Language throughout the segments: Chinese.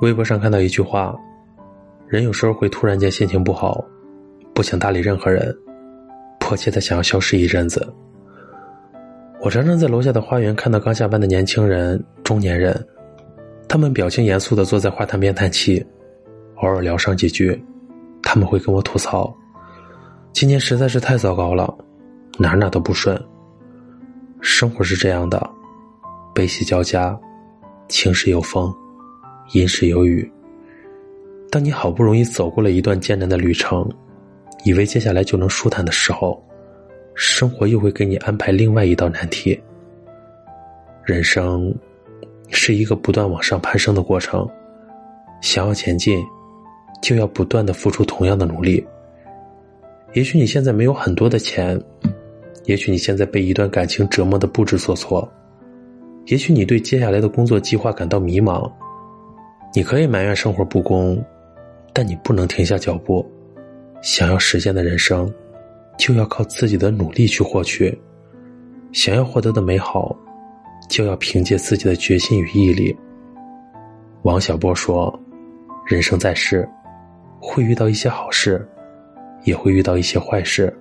微博上看到一句话：“人有时候会突然间心情不好，不想搭理任何人，迫切的想要消失一阵子。”我常常在楼下的花园看到刚下班的年轻人、中年人，他们表情严肃的坐在花坛边叹气，偶尔聊上几句，他们会跟我吐槽：“今年实在是太糟糕了，哪哪都不顺。”生活是这样的，悲喜交加，晴时有风。因时有雨。当你好不容易走过了一段艰难的旅程，以为接下来就能舒坦的时候，生活又会给你安排另外一道难题。人生是一个不断往上攀升的过程，想要前进，就要不断的付出同样的努力。也许你现在没有很多的钱，也许你现在被一段感情折磨的不知所措，也许你对接下来的工作计划感到迷茫。你可以埋怨生活不公，但你不能停下脚步。想要实现的人生，就要靠自己的努力去获取；想要获得的美好，就要凭借自己的决心与毅力。王小波说：“人生在世，会遇到一些好事，也会遇到一些坏事。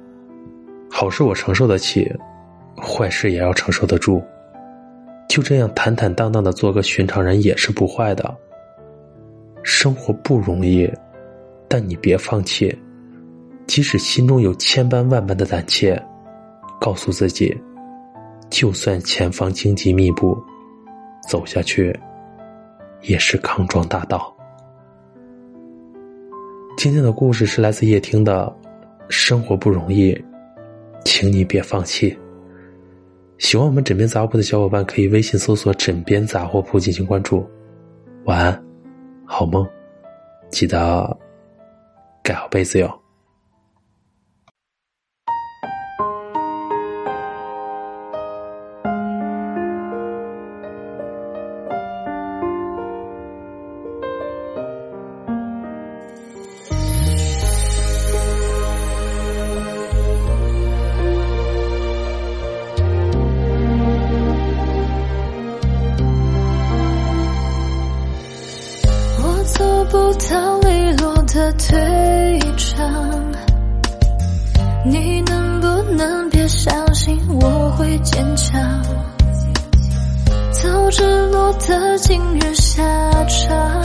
好事我承受得起，坏事也要承受得住。就这样坦坦荡荡的做个寻常人，也是不坏的。”生活不容易，但你别放弃。即使心中有千般万般的胆怯，告诉自己，就算前方荆棘密布，走下去也是康庄大道。今天的故事是来自叶听的，生活不容易，请你别放弃。喜欢我们枕边杂货铺的小伙伴，可以微信搜索“枕边杂货铺”进行关注。晚安。好梦，记得盖好被子哟。退场，你能不能别相信我会坚强？早知落得今日下场，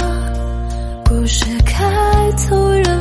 故事开头人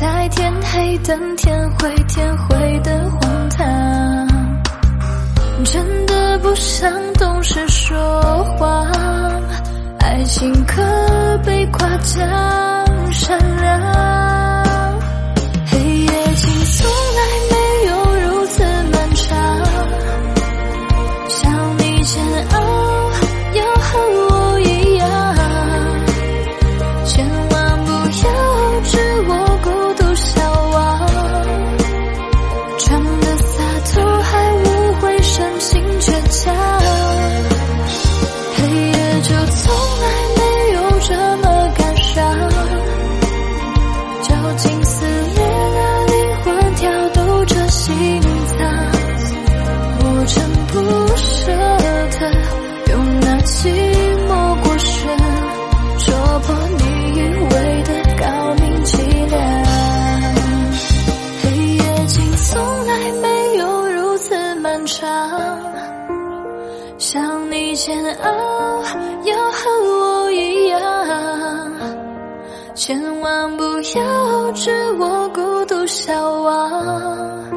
在天黑等天灰天灰的荒唐真的不想懂事说话爱情可悲这么千万不要知我孤独消亡，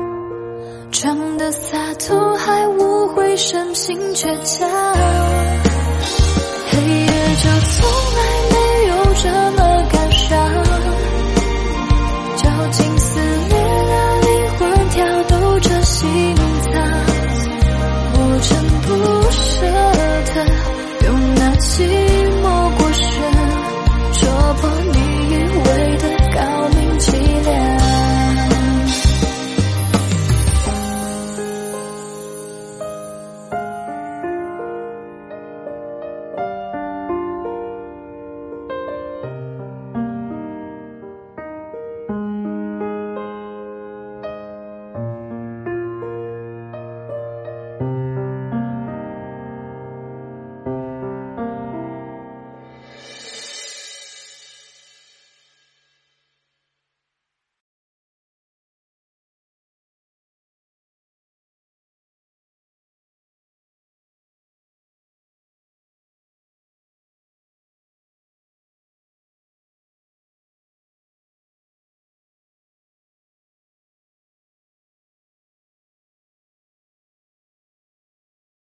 装的洒脱，还无悔深情倔强。